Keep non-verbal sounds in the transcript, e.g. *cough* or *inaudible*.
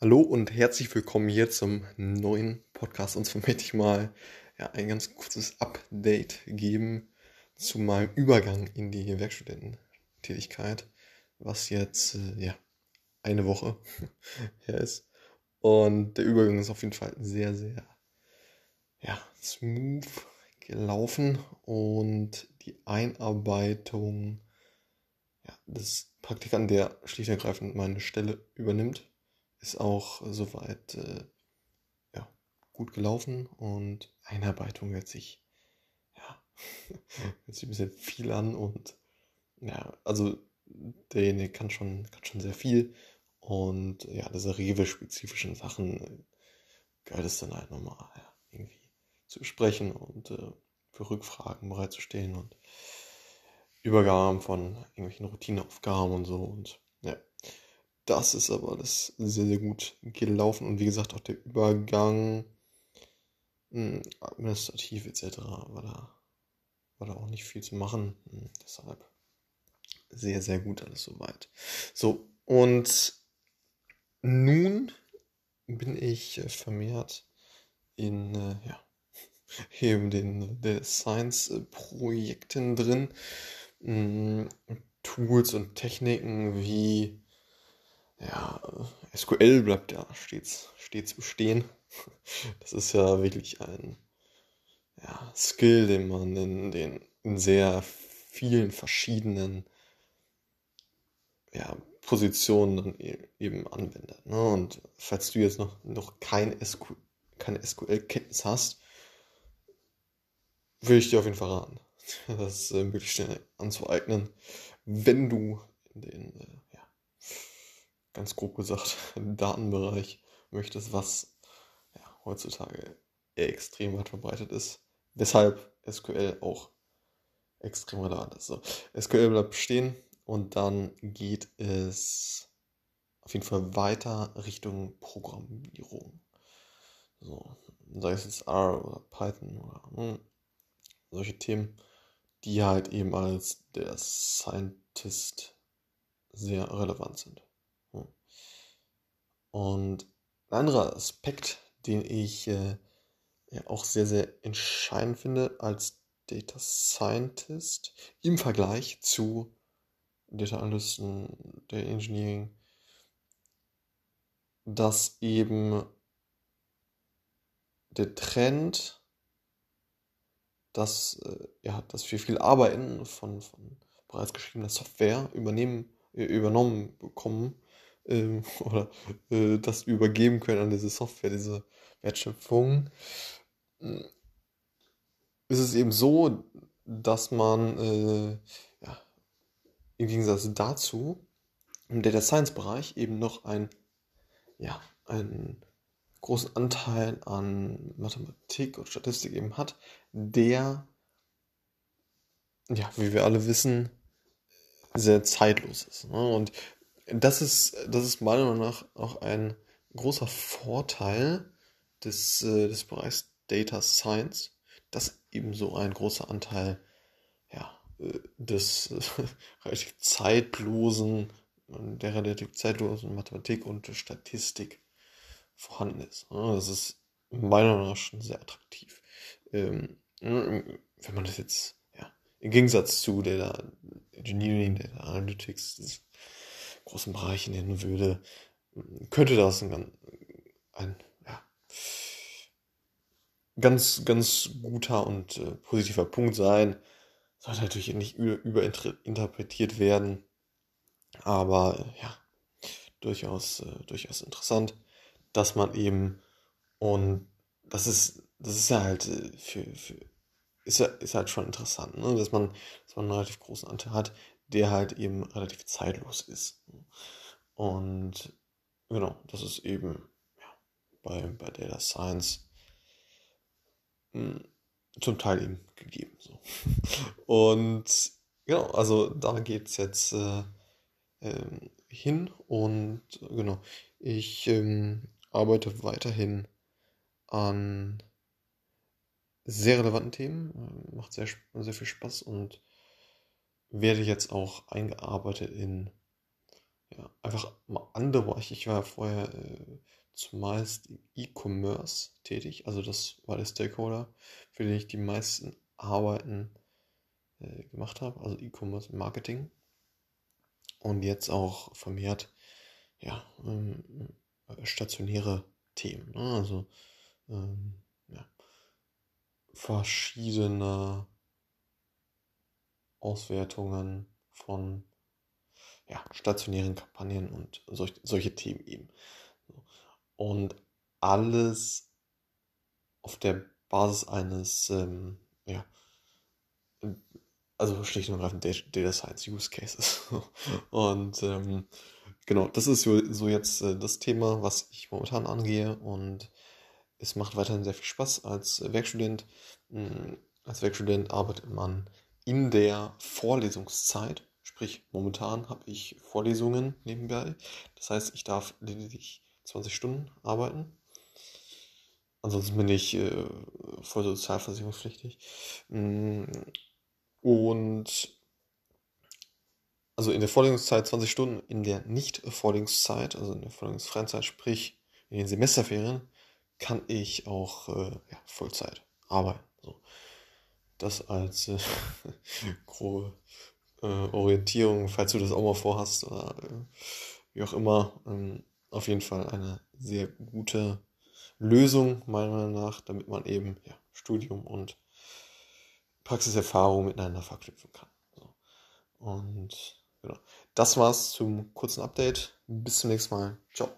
Hallo und herzlich willkommen hier zum neuen Podcast. Und zwar möchte ich mal ja, ein ganz kurzes Update geben zu meinem Übergang in die Werkstudententätigkeit, was jetzt äh, ja, eine Woche *laughs* her ist. Und der Übergang ist auf jeden Fall sehr, sehr ja, smooth gelaufen und die Einarbeitung ja, des Praktikanten, der schlicht und ergreifend meine Stelle übernimmt, ist auch soweit äh, ja, gut gelaufen und Einarbeitung hört sich, ja, *laughs* hört sich ein bisschen viel an und ja, also derjenige kann schon, kann schon sehr viel und ja, diese Rewe-spezifischen Sachen äh, gehört es dann halt nochmal ja, irgendwie zu besprechen und äh, für Rückfragen bereitzustehen und Übergaben von irgendwelchen Routineaufgaben und so und ja, das ist aber alles sehr, sehr gut gelaufen. Und wie gesagt, auch der Übergang mh, hm, administrativ etc. war da, war da auch nicht viel zu machen. Mh, hm, deshalb sehr, sehr gut alles soweit. So, und nun bin ich vermehrt in, äh, ja, *laughs* eben den der Science-Projekten drin. Hm, Tools und Techniken wie ja, SQL bleibt ja stets, stets bestehen. Das ist ja wirklich ein ja, Skill, den man in, den, in sehr vielen verschiedenen ja, Positionen dann e-, eben anwendet. Ne? Und falls du jetzt noch, noch kein SQ, keine SQL-Kenntnis hast, würde ich dir auf jeden Fall raten, *laughs* das äh, möglichst schnell anzueignen, wenn du in den äh, ganz grob gesagt, *laughs* Datenbereich möchtest, was ja, heutzutage extrem weit verbreitet ist. Weshalb SQL auch extrem relevant ist. So, SQL bleibt stehen und dann geht es auf jeden Fall weiter Richtung Programmierung. So, sei es jetzt R oder Python oder hm, solche Themen, die halt eben als der Scientist sehr relevant sind. Und ein anderer Aspekt, den ich äh, auch sehr, sehr entscheidend finde als Data Scientist im Vergleich zu Data Analysten, Data Engineering, dass eben der Trend, dass, äh, ja, dass wir viel Arbeiten von, von bereits geschriebener Software übernehmen, äh, übernommen bekommen, ähm, *laughs* oder äh, das übergeben können an diese Software, diese Wertschöpfung, hm, ist es eben so, dass man äh, ja, im Gegensatz dazu im Data Science Bereich eben noch ein, ja, einen großen Anteil an Mathematik und Statistik eben hat, der, ja, wie wir alle wissen, sehr zeitlos ist. Ne? Und das ist, das ist meiner Meinung nach auch ein großer Vorteil des, äh, des Bereichs Data Science, dass eben so ein großer Anteil ja, äh, des äh, *laughs* relativ zeitlosen, der relativ zeitlosen Mathematik und Statistik vorhanden ist. Das ist meiner Meinung nach schon sehr attraktiv. Ähm, wenn man das jetzt, ja, im Gegensatz zu Data Engineering, Data Analytics, großen Bereichen nennen würde, könnte das ein, ein ja, ganz, ganz guter und äh, positiver Punkt sein. Sollte natürlich nicht überinterpretiert werden, aber äh, ja, durchaus, äh, durchaus interessant, dass man eben und das ist, das ist ja halt äh, für, für ist, ist halt schon interessant, ne? dass man, dass man einen relativ großen Anteil hat, der halt eben relativ zeitlos ist. Und genau, das ist eben ja, bei, bei Data Science hm, zum Teil eben gegeben. So. *laughs* Und genau, also da geht es jetzt äh, äh, hin und genau, ich ähm, arbeite weiterhin an sehr relevanten Themen, macht sehr, sehr viel Spaß und werde jetzt auch eingearbeitet in ja, einfach mal andere Bereiche. Ich war vorher äh, zumeist im E-Commerce tätig, also das war der Stakeholder, für den ich die meisten Arbeiten äh, gemacht habe, also E-Commerce Marketing. Und jetzt auch vermehrt ja, ähm, stationäre Themen. Ne? Also ähm, verschiedene Auswertungen von ja, stationären Kampagnen und solch, solche Themen eben. Und alles auf der Basis eines, ähm, ja, also schlicht und ergreifend Data Science Use Cases. *laughs* und ähm, genau, das ist so, jetzt äh, das Thema, was ich momentan angehe und es macht weiterhin sehr viel Spaß als Werkstudent. Hm, als Werkstudent arbeitet man in der Vorlesungszeit, sprich momentan habe ich Vorlesungen nebenbei. Das heißt, ich darf lediglich 20 Stunden arbeiten. Ansonsten bin ich äh, voll sozialversicherungspflichtig. Hm, und also in der Vorlesungszeit 20 Stunden, in der Nicht-Vorlesungszeit, also in der vorlesungsfreien Zeit, sprich in den Semesterferien, kann ich auch äh, ja, Vollzeit arbeiten. So. Das als äh, *laughs* grobe äh, Orientierung, falls du das auch mal vorhast oder äh, wie auch immer. Ähm, auf jeden Fall eine sehr gute Lösung, meiner Meinung nach, damit man eben ja, Studium und Praxiserfahrung miteinander verknüpfen kann. So. Und genau. Das war's zum kurzen Update. Bis zum nächsten Mal. Ciao.